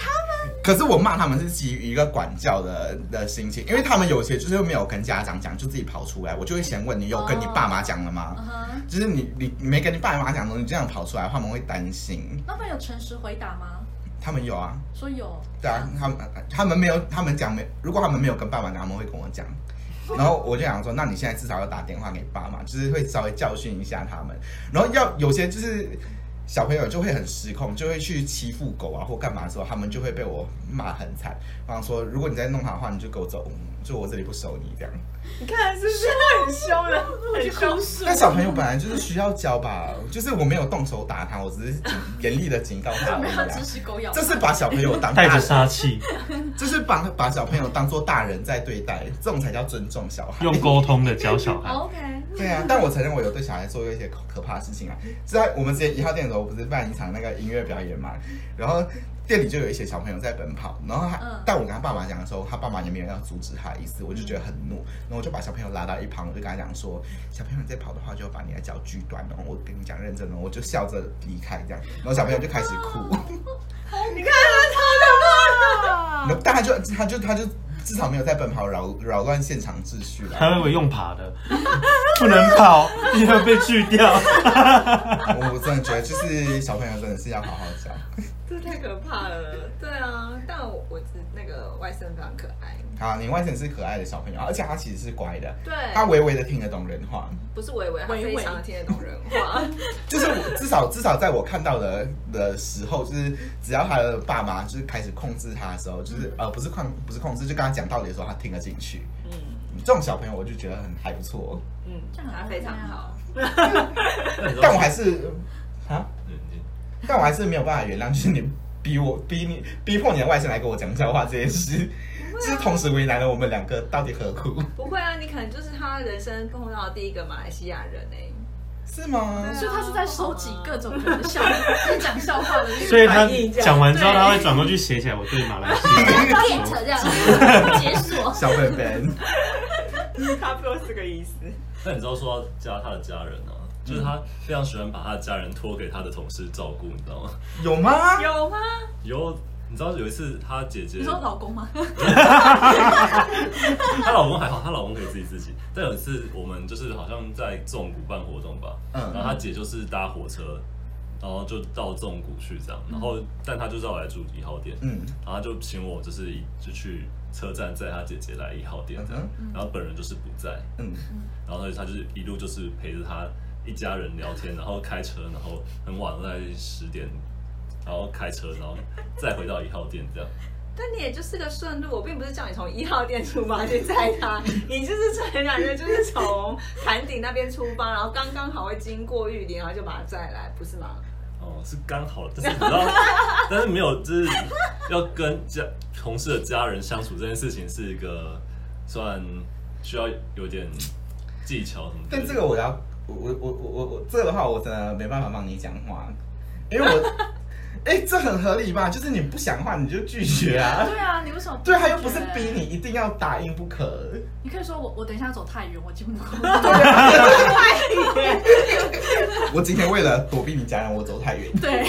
他们？可是我骂他们是基于一个管教的的心情，因为他们有些就是没有跟家长讲，就自己跑出来，我就会先问你有跟你爸妈讲了吗？嗯哼，就是你你你没跟你爸妈讲的东西，这样跑出来，他们会担心。那们有诚实回答吗？他们有啊，说有，对啊，他们他们没有，他们讲没，如果他们没有跟爸妈讲，他们会跟我讲。然后我就想说，那你现在至少要打电话给爸妈，就是会稍微教训一下他们。然后要有些就是小朋友就会很失控，就会去欺负狗啊或干嘛的时候，他们就会被我骂很惨。然后说，如果你再弄他的话，你就给我走，就我这里不收你这样。你看是不是很凶的？很凶。但小朋友本来就是需要教吧，就是我没有动手打他，我只是警严厉的警告他而已啊没有指。使狗咬。这是把小朋友当带着杀气，这是把把小朋友当做大人在对待，这种才叫尊重小孩。用沟通的教小孩。OK，对啊，但我承认我有对小孩做过一些可可怕的事情啊。是在我们之前一号店的时候，不是办一场那个音乐表演嘛，然后店里就有一些小朋友在奔跑，然后他，嗯。但我跟他爸妈讲的时候，他爸妈也没有要阻止他的意思，我就觉得很怒，然后我就把小朋友拉到一旁，我就跟他讲说，小朋友你再跑的话，就把你的脚锯断了。我跟你讲认真的，我就笑着离开这样，然后小朋友就开始哭，你看他超可怕 然后但他就他就他就至少没有在奔跑扰扰乱现场秩序了。还会不会用爬的？不能跑，因为被锯掉。我 我真的觉得，就是小朋友真的是要好好教。这太可怕了。对啊，但我我只那个外甥非常可爱，好，你外甥是可爱的小朋友，而且他其实是乖的，对，他微微的听得懂人话，不是微微，他微微非常听得懂人话。就是我至少至少在我看到的的时候，就是只要他的爸妈就是开始控制他的时候，就是呃不是控不是控制，就跟他讲道理的时候，他听得进去。嗯。这种小朋友我就觉得很还不错，嗯，这样很他非常好。但我还是啊，但我还是没有办法原谅，就是你逼我逼你逼迫你的外甥来跟我讲笑话这件事，就是同时为难了我们两个，到底何苦？不会啊，你可能就是他人生碰到的第一个马来西亚人哎、是吗？所以他是在收集各种人的笑话，在讲笑话的那个所以他讲完之后，对他会转过去写起来我对马来西亚。get 这样解锁。小本本，差不多是个意思。那你知道说要加他的家人啊，就是他非常喜欢把他的家人托给他的同事照顾，你知道吗？有吗？有吗？有，你知道有一次她姐姐你，说老公吗？她老公还好，她老公可以自己自己。但有一次我们就是好像在纵谷办活动吧，嗯然后她姐就是搭火车，然后就到纵谷去这样，然后但她就让我来住一号店，嗯然后他就请我就是就去车站载她姐姐来一号店这样，然后本人就是不在，嗯，然后她就是一路就是陪着他一家人聊天，然后开车，然后很晚在十点，然后开车，然后再回到一号店这样。但你也就是个顺路，我并不是叫你从一号店出发去载他，你就是纯然的，就是从潭顶那边出发，然后刚刚好会经过玉林，然后就把他载来，不是吗？哦，是刚好，但是你知道，但是没有，就是要跟家同事的家人相处这件事情是一个算需要有点技巧什么的。但这个我要，我我我我我我这个的话，我真的没办法帮你讲话，因为我，哎、这很合理吧？就是你不想换，你就拒绝啊。对啊，你为什么？对，他又不是逼你，一定要打印不可。你可以说我我等一下走太远，我进不过。我今天为了躲避你家人，我走太远。对，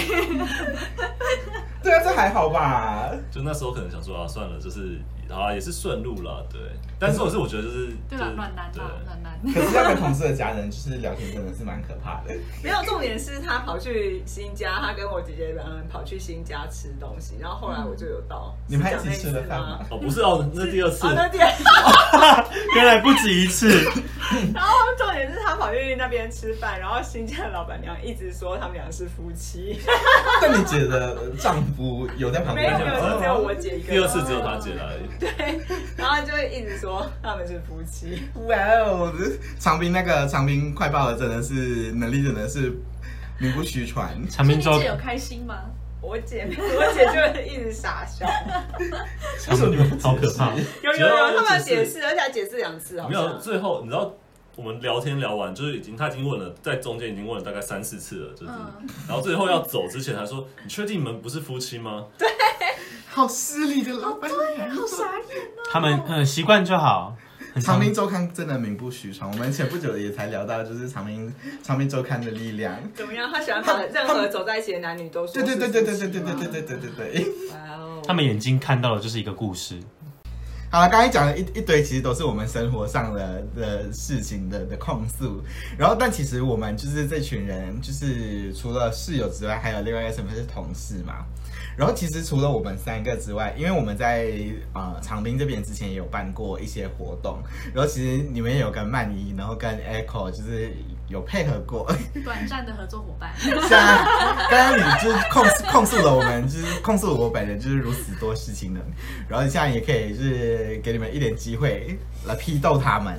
对啊，这还好吧？就那时候可能想说啊，算了，就是啊，也是顺路了，对。但是我是我觉得就是 对了，就是对暖男啦，暖男。可是要跟同事的家人就是聊天，真的是蛮可怕的。没有重点是他跑去新家，他跟我姐姐两个人跑去新家吃东西，然后后来我就有到。你们还一起吃的饭吗？哦，不是哦，那第二次哦，那点。原来不止一次，然后重点是他跑去那边吃饭，然后新家的老板娘一直说他们俩是夫妻，但你姐的丈夫有在旁边吗？没有没有，就只有我姐一个人。第二次只有他姐来而已。对，然后就会一直说他们是夫妻。哇哦，长滨那个长滨快报的真的是能力真的是名不虚传。长滨周你姐有开心吗？我姐，我姐就会一直傻笑。为什么你们 好可怕？有 有有，他们解释，而且还解释两次，好没有，最后你知道我们聊天聊完，就是已经他已经问了，在中间已经问了大概三四次了，就是，嗯然后最后要走之前他说：“你确定你们不是夫妻吗好失礼的老板娘。好傻眼哦！他们嗯习惯就好。很长滨周刊真的名不虚传，我们前不久也才聊到，就是长命长滨周刊的力量。怎么样？他喜欢把任何走在一起的男女都说对对对对对对对。对对对对对。哇哦！他们眼睛看到的就是一个故事，好了，刚才讲了一一堆，其实都是我们生活上的的事情的的控诉。然后，但其实我们就是这群人，就是除了室友之外，还有另外一个身份是同事嘛。然后，其实除了我们三个之外，因为我们在呃长滨这边之前也有办过一些活动，然后其实你们也有跟曼妮，然后跟 Echo 就是有配合过。短暂的合作伙伴，像刚刚你就是控控诉了我们，就是控诉我本人就是如此多事情的。然后现在也可以就是给你们一点机会来批斗他们。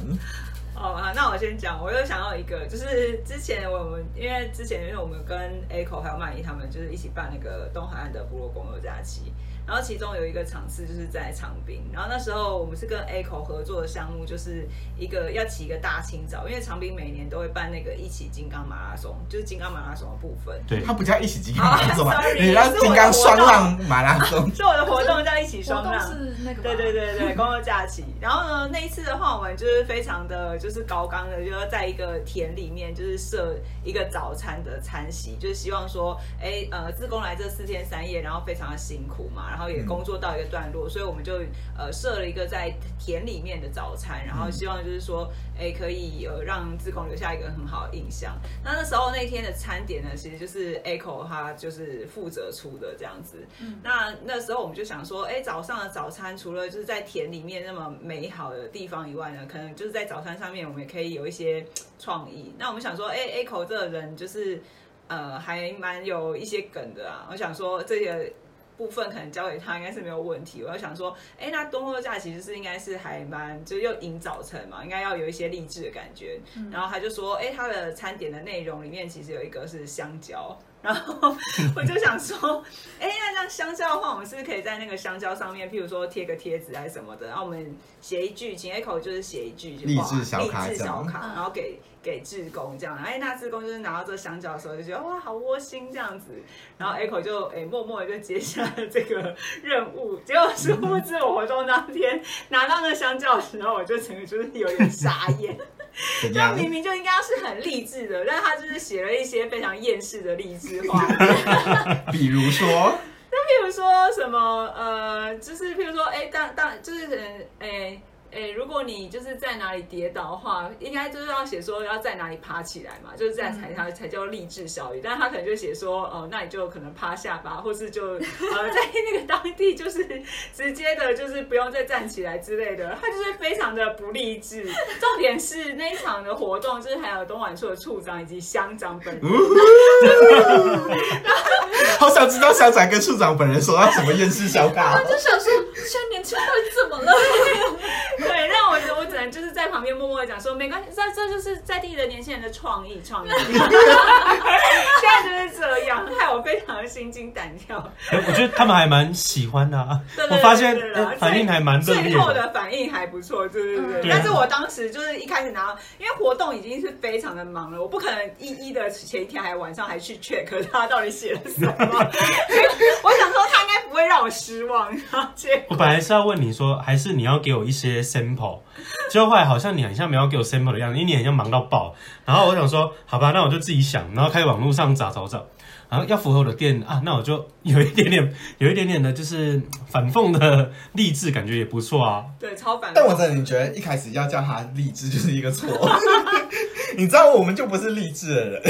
哦，好，那我先讲，我又想到一个，就是之前我们因为之前因为我们跟 Echo 还有曼怡他们就是一起办那个东海岸的部落公有假期，然后其中有一个场次就是在长滨，然后那时候我们是跟 Echo 合作的项目，就是一个要起一个大清早，因为长滨每年都会办那个一起金刚马拉松，就是金刚马拉松的部分。对，它不叫一起金刚马拉松嘛，你要金刚双浪马拉松。是我的活动叫一起双浪，是那个对对对对，工作假期。然后呢，那一次的话，我们就是非常的就是高纲的，就是在一个田里面，就是设一个早餐的餐席，就是希望说，哎呃，自工来这四天三夜，然后非常的辛苦嘛，然后也工作到一个段落，所以我们就呃设了一个在田里面的早餐，然后希望就是说，哎可以呃让自工留下一个很好的印象。那那时候那天的餐点呢，其实就是 Echo 他就是负责出的这样子。那那时候我们就想说，哎，早上的早餐除了就是在田里面那么美好的地方以外呢，可能就是在早餐上面我们也可以有一些创意。那我们想说，哎，Echo 这个人就是呃还蛮有一些梗的啊。我想说这个。部分可能交给他应该是没有问题。我要想说，哎，那冬末假其实是应该是还蛮，就又迎早晨嘛，应该要有一些励志的感觉。然后他就说，哎，他的餐点的内容里面其实有一个是香蕉。然后我就想说，哎，那这样香蕉的话，我们是不是可以在那个香蕉上面，譬如说贴个贴纸还是什么的，然后我们写一句，请 Echo 就是写一句励志小卡励志小卡，然后给给志工这样，哎，那志工就是拿到这香蕉的时候就觉得哇，好窝心这样子，然后 Echo 就哎默默的就接下了这个任务，结果殊不知我活动当天拿到那香蕉的时候，我就整个就是有点傻眼。他 怎样？明明就应该是很励志的，但他就是写了一些非常厌世的励志话，比如说，那譬如说什么呃，就是譬如说，哎，当当就是可能，哎。哎，如果你就是在哪里跌倒的话，应该就是要写说要在哪里爬起来嘛，就是在才才才叫励志小语。但是他可能就写说，哦、那你就可能趴下吧，或是就 呃在那个当地就是直接的，就是不用再站起来之类的。他就是非常的不励志。重点是那一场的活动，就是还有东莞处的处长以及乡长本人。好想知道乡长跟处长本人说要什么厌世小卡。就想说，现在年轻人到底怎么了？granted 在旁边默默的讲说，没关系，这这就是在地的年轻人的创意创意。现在就是这样，害我非常的心惊胆跳。哎我觉得他们还蛮喜欢的啊对现反应还蛮热烈最后的。反应还不错，对对对。对但是我当时就是一开始拿，因为活动已经是非常的忙了，我不可能一一的前一天还晚上还去 check 他到底写了什么。我想说他应该不会让我失望，然后结果我本来是要问你说，还是你要给我一些 sample，结果后来好像你很像没有给我 sample 的样子，因为你很像忙到爆。然后我想说，好吧，那我就自己想，然后开始网络上找找找，然后要符合我的店啊，那我就有一点点，有一点点的，就是反讽的励志，感觉也不错啊。对，超反。但我真的觉得一开始要叫他励志就是一个错，你知道我们就不是励志的人，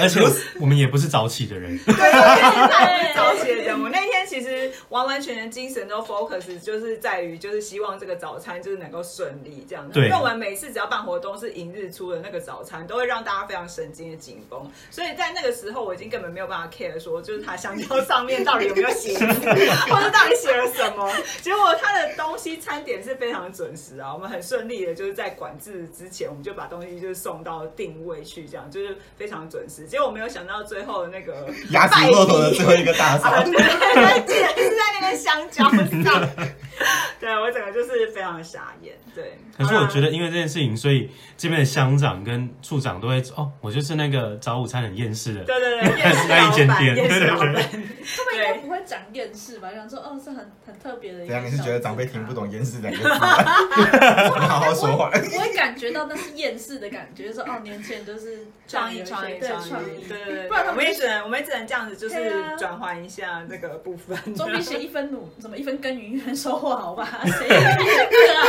而且我们也不是早起的人，对，对 早起的人，我那天其实完完全全精神都 focus，就是在于就是希望这个早餐就是能够顺利这样子。对因为我们每次只要办活动是迎日出的那个早餐，都会让大家非常神经的紧绷，所以在那个时候我已经根本没有办法 care 说就是它香蕉上面到底有没有写，或者到底写了什么。结果他的东西餐点是非常准时啊，我们很顺利的就是在管制之前，我们就把东西就是送到定位去，这样就是非常准时。结果我没有想到最后的那个 压死骆驼的最后一个大啊，嫂对，。对竟然是在那个香蕉上，对我整个就是非常傻眼。对，可是我觉得得因为这件事情，所以这边的乡长跟处长都会哦，我就是那个早午餐很厌世的，对对对，厌世那一间店对对对他们应该不会讲厌世吧？想说哦，是很很特别的一个。怎样？你是觉得长辈听不？懂“厌世”两个字好好说话。我会感觉到那是厌世的感觉，就是说哦，年轻人就是创意创意创对创意，对对对，不然我们也只能我们也只能这样子，就是对啊转换一下那个部分。总比写一分努什么一分耕耘一分收获好吧？谁 要这个啊？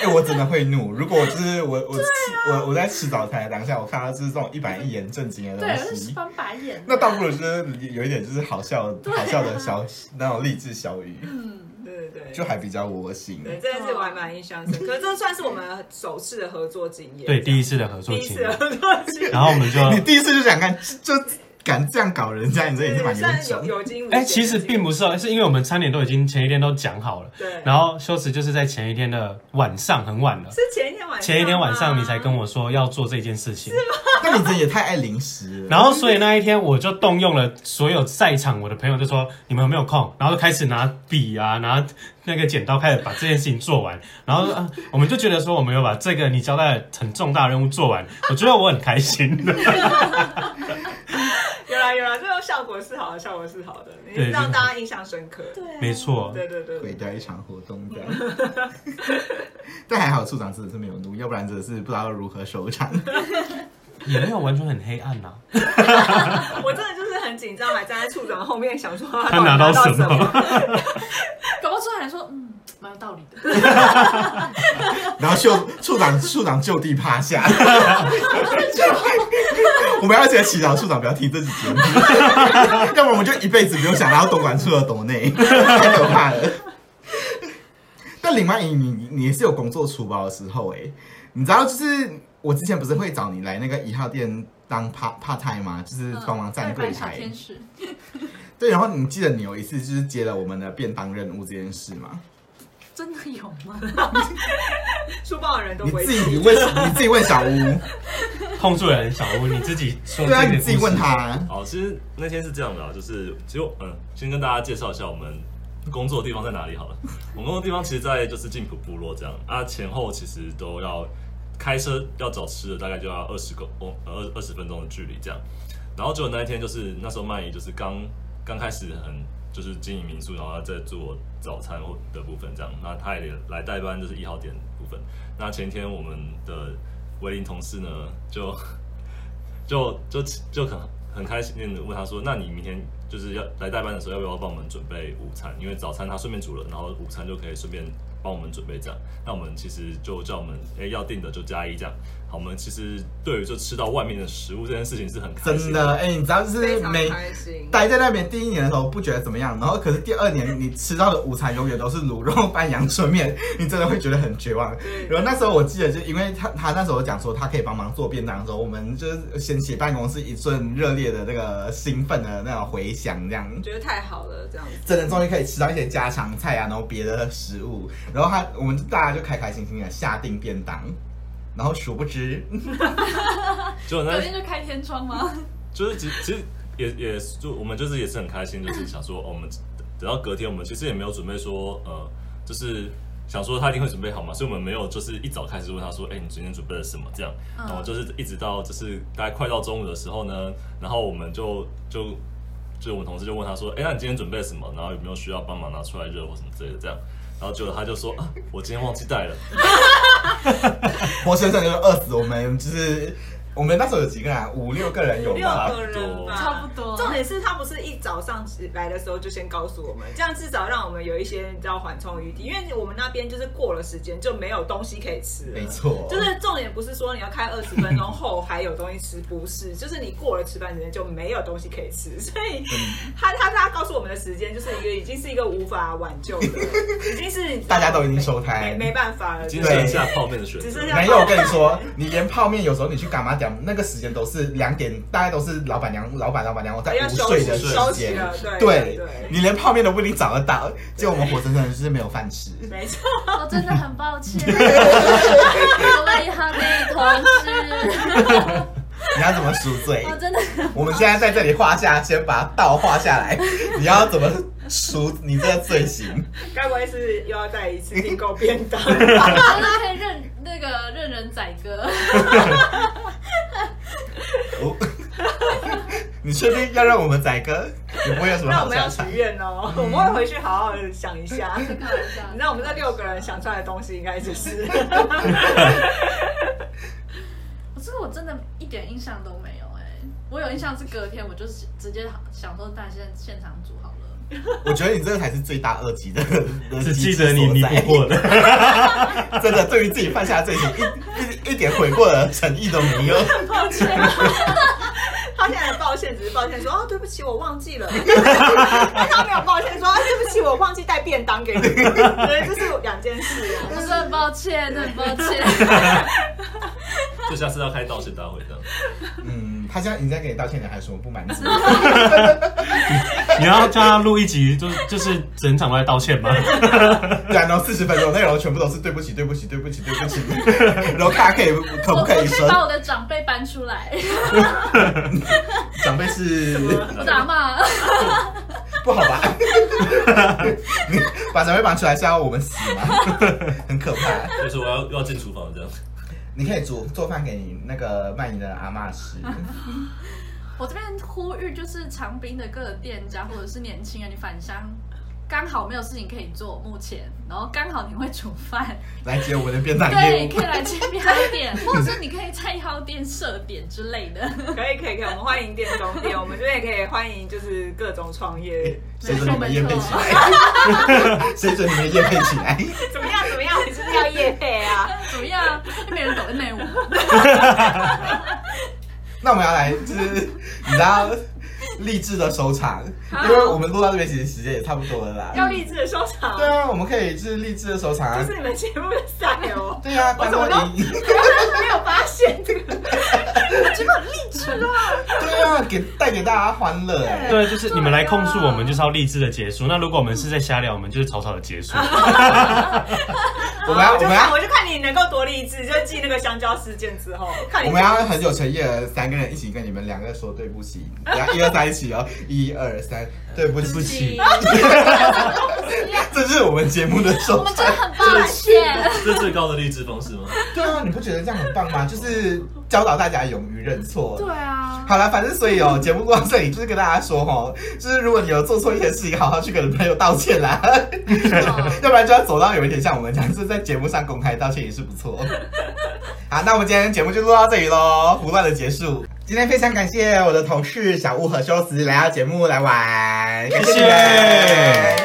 哎、我真的会怒。如果就是我我吃、我我在吃早餐的当下，我看到就是这种一板一眼正经的对，东西，翻白眼。那倒不如就是有一点就是好笑好笑的小那种励志小语，嗯，对对对，就还比较窝心。对，这件事我还蛮印象深刻，这算是我们首次的合作经验。对，第一次的合作经验，一次的合作经验。然后我们就 你第一次就想看，就敢这样搞人家，你这也是蛮严重。哎、其实并不是哦，是因为我们餐点都已经前一天都讲好了，对，然后修辞就是在前一天的晚上很晚了，是前一天晚上，前一天晚上你才跟我说要做这件事情，那你真的也太爱零食了。然后所以那一天我就动用了所有在场我的朋友，就说你们有没有空，然后就开始拿笔啊，拿那个剪刀开始把这件事情做完，然后、啊、我们就觉得说我们有把这个你交代的很重大的任务做完，我觉得我很开心。有 啦有啦，这种效果是好的，效果是好的，你让大家印象深刻。对啊，没错，对对对毁，掉一场活动这样，但还好处长真的是没有怒，要不然真的是不知道如何收场。也没有完全很黑暗呐、我真的就是很紧张，还站在处长后面想说他到底拿到什什么？搞不出来说嗯，蛮有道理的。然后处处长处长就地趴下，我们要记得祈祷处长不要听这期节目，要不然我们就一辈子不用想到东莞处的抖内，太可怕了。但林曼怡，你你也是有工作出包的时候哎、你知道就是我之前不是会找你来那个一号店当 part part time 吗？就是帮忙站柜台。小天使，对，然后你记得你有一次就是接了我们的便当任务这件事吗？真的有吗？书包的人都你不会自己问，你自己问小屋，碰触人小屋，你自己说对啊，你自己问。他。好，其实那天是这样的啊，就是其实嗯，先跟大家介绍一下我们工作的地方在哪里好了。我们工作地方其实，在就是静浦部落这样啊，前后其实都要开车要找吃的，大概就要二十公哦二二十分钟的距离这样。然后结果那一天就是那时候曼怡就是刚刚开始很就是经营民宿，然后他在做早餐或的部分这样，那他也来代班就是一号店的部分。那前天我们的威林同事呢就就就就很很开心的问他说：“那你明天就是要来代班的时候，要不要帮我们准备午餐？因为早餐他顺便煮了，然后午餐就可以顺便帮我们准备这样。那我们其实就叫我们哎要订的就加一这样。好，我们其实对于就吃到外面的食物这件事情是很开心真的，哎、你知道就是非常每开心。待在那边第一年的时候不觉得怎么样，然后可是第二年你吃到的午餐永远都是卤肉拌阳春面，你真的会觉得很绝望。然后那时候我记得，就因为他他那时候讲说他可以帮忙做便当的时候，我们就是掀起办公室一阵热烈的那个兴奋的那种回响，这样。觉得太好了，这样子。真的终于可以吃到一些家常菜啊，然后别的食物，然后他我们大家就开开心心的下定便当，然后殊不知，就那隔天就开天窗吗？就是其其实也也是就我们就是也是很开心，就是想说、哦、我们等到隔天，我们其实也没有准备说呃，就是想说他一定会准备好嘛，所以我们没有就是一早开始问他说，哎、你今天准备了什么这样，嗯然后就是一直到就是大概快到中午的时候呢，然后我们就就就我们同事就问他说，哎、那你今天准备了什么？然后有没有需要帮忙拿出来热或什么之类的这样。然后就他就说啊，我今天忘记带了。活生生就饿死我们，就是我们那时候有几个人啊？五六个人有六？个人吧，差不多重点是他不是一早上来的时候就先告诉我们，这样至少让我们有一些你知道缓冲余地，因为我们那边就是过了时间就没有东西可以吃了。没错，就是重点不是说你要开二十分钟后还有东西吃，不是，就是你过了吃饭时间就没有东西可以吃，所以他他他告诉我们的时间就是一个已经是一个无法挽救的，已经是大家都已经收摊没没办法了，已经就是剩下泡面的选择只剩。下没有，我跟你说，你连泡面有时候你去干嘛点，那个时间都是两点，大概都是老板娘、老板、老板娘我在午睡的时间，对对对你连泡面都不一定找得到，结果我们活生生的就是没有饭吃。没错，我真的很抱歉，各位哈内同事，你要怎么赎罪？我真的我们现在在这里画下，先把道画下来。你要怎么赎你这个罪行？该不会是又要再一次订购便当？我觉得可以任那个任人宰割。我你确定要让我们宰割？你不会有什么那我们要许？愿哦，我们会回去好好的想一下。你知道我们这六个人想出来的东西，应该就是可是我真的一点印象都没有哎、我有印象是隔天我就直接想说，那现现场煮好了。我觉得你这个才是最大恶极的，只记得你弥补过的。的，真的对于自己犯下的罪行一一一点悔过的诚意都没有。抱歉。他现在的抱歉只是抱歉说哦，对不起，我忘记了。但他没有抱歉说，啊对不起，我忘记带便当给你。对，这是两件事啊。我 真的很抱歉，很抱歉。就下次要开道歉大会这样。嗯，他现在已经在给你道歉，你还有什么不满足？你要叫他录一集，就是就是整场都在道歉吗？对啊，然后四十分钟内容全部都是对不起，对不起，对不起，对不起。然后看他可以可不可以说把我的长辈搬出来，长辈是不打骂。不好吧？你把长辈搬出来是要我们死吗？很可怕。就是我要又要进厨房这样。你可以煮做饭给你那个卖你的阿妈吃。我这边呼吁，就是长滨的各个店家或者是年轻人，你返乡刚好没有事情可以做，目前，然后刚好你会煮饭，来接我们的便当对，业务可以。来接便当店，或者是你可以在一号店设点之类的。可以可以可以，我们欢迎店中店，我们这边也可以欢迎就是各种创业，谁准你们验配起来？谁准你们验配起来？你是不是要夜配啊？怎么样？又没人抖内我。那我们要来，就是你知道励志的收场，因为我们录到这边其实时间也差不多了啦。要励志的收场，对啊，我们可以就是励志的收场啊这。是你们节目的赛哦。对啊，观众我怎么赢。没有发现这个，结果很励志啊！对啊，给带给大家欢乐哎。对，就是你们来控诉我们，就是要励志的结束。那如果我们是在瞎聊，我们就是草草的结束。我们要我们要我就看我就看你能够多励志，就记那个香蕉事件之后，看你我们要很有诚意的三个人一起跟你们两个说对不起，然后一二三一起哦，一二三，对不对不起起，这是我们节目的收场我们真的。很抱歉。这是最高的励志方式吗？对啊，你不觉得这样很棒吗？就是教导大家勇于认错。对啊，好了，反正所以哦，节目过到这里，就是跟大家说哦，就是如果你有做错一些事情，好好去跟朋友道歉啦，要不然就要走到有一点像我们这样，就是在节目上公开道歉也是不错。好，那我们今天节目就录到这里喽，胡乱的结束。今天非常感谢我的同事小屋和修斯来到节目来玩，感谢你们。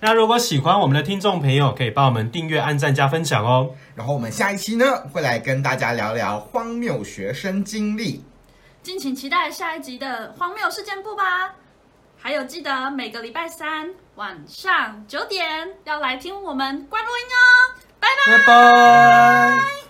那如果喜欢我们的听众朋友，可以帮我们订阅、按赞、加分享哦。然后我们下一期呢，会来跟大家聊聊荒谬学生经历。敬请期待下一集的荒谬事件簿吧。还有记得每个礼拜三晚上九点要来听我们关录音哦，拜拜。拜拜。